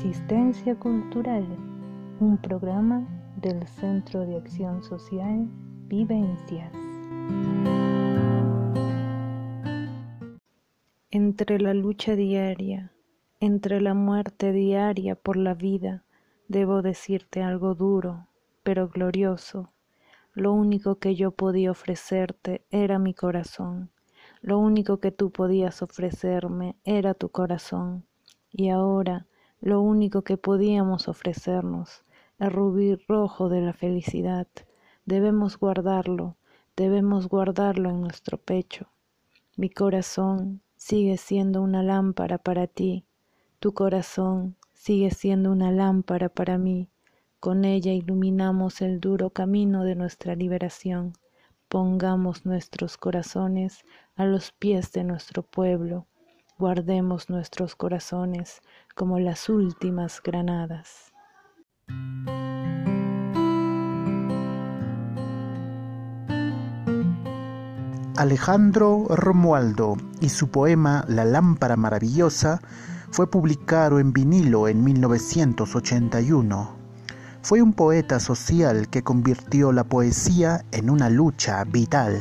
Resistencia Cultural, un programa del Centro de Acción Social Vivencias. Entre la lucha diaria, entre la muerte diaria por la vida, debo decirte algo duro, pero glorioso. Lo único que yo podía ofrecerte era mi corazón. Lo único que tú podías ofrecerme era tu corazón. Y ahora lo único que podíamos ofrecernos, el rubí rojo de la felicidad. Debemos guardarlo, debemos guardarlo en nuestro pecho. Mi corazón sigue siendo una lámpara para ti, tu corazón sigue siendo una lámpara para mí. Con ella iluminamos el duro camino de nuestra liberación. Pongamos nuestros corazones a los pies de nuestro pueblo. Guardemos nuestros corazones como las últimas granadas. Alejandro Romualdo y su poema La lámpara maravillosa fue publicado en vinilo en 1981. Fue un poeta social que convirtió la poesía en una lucha vital.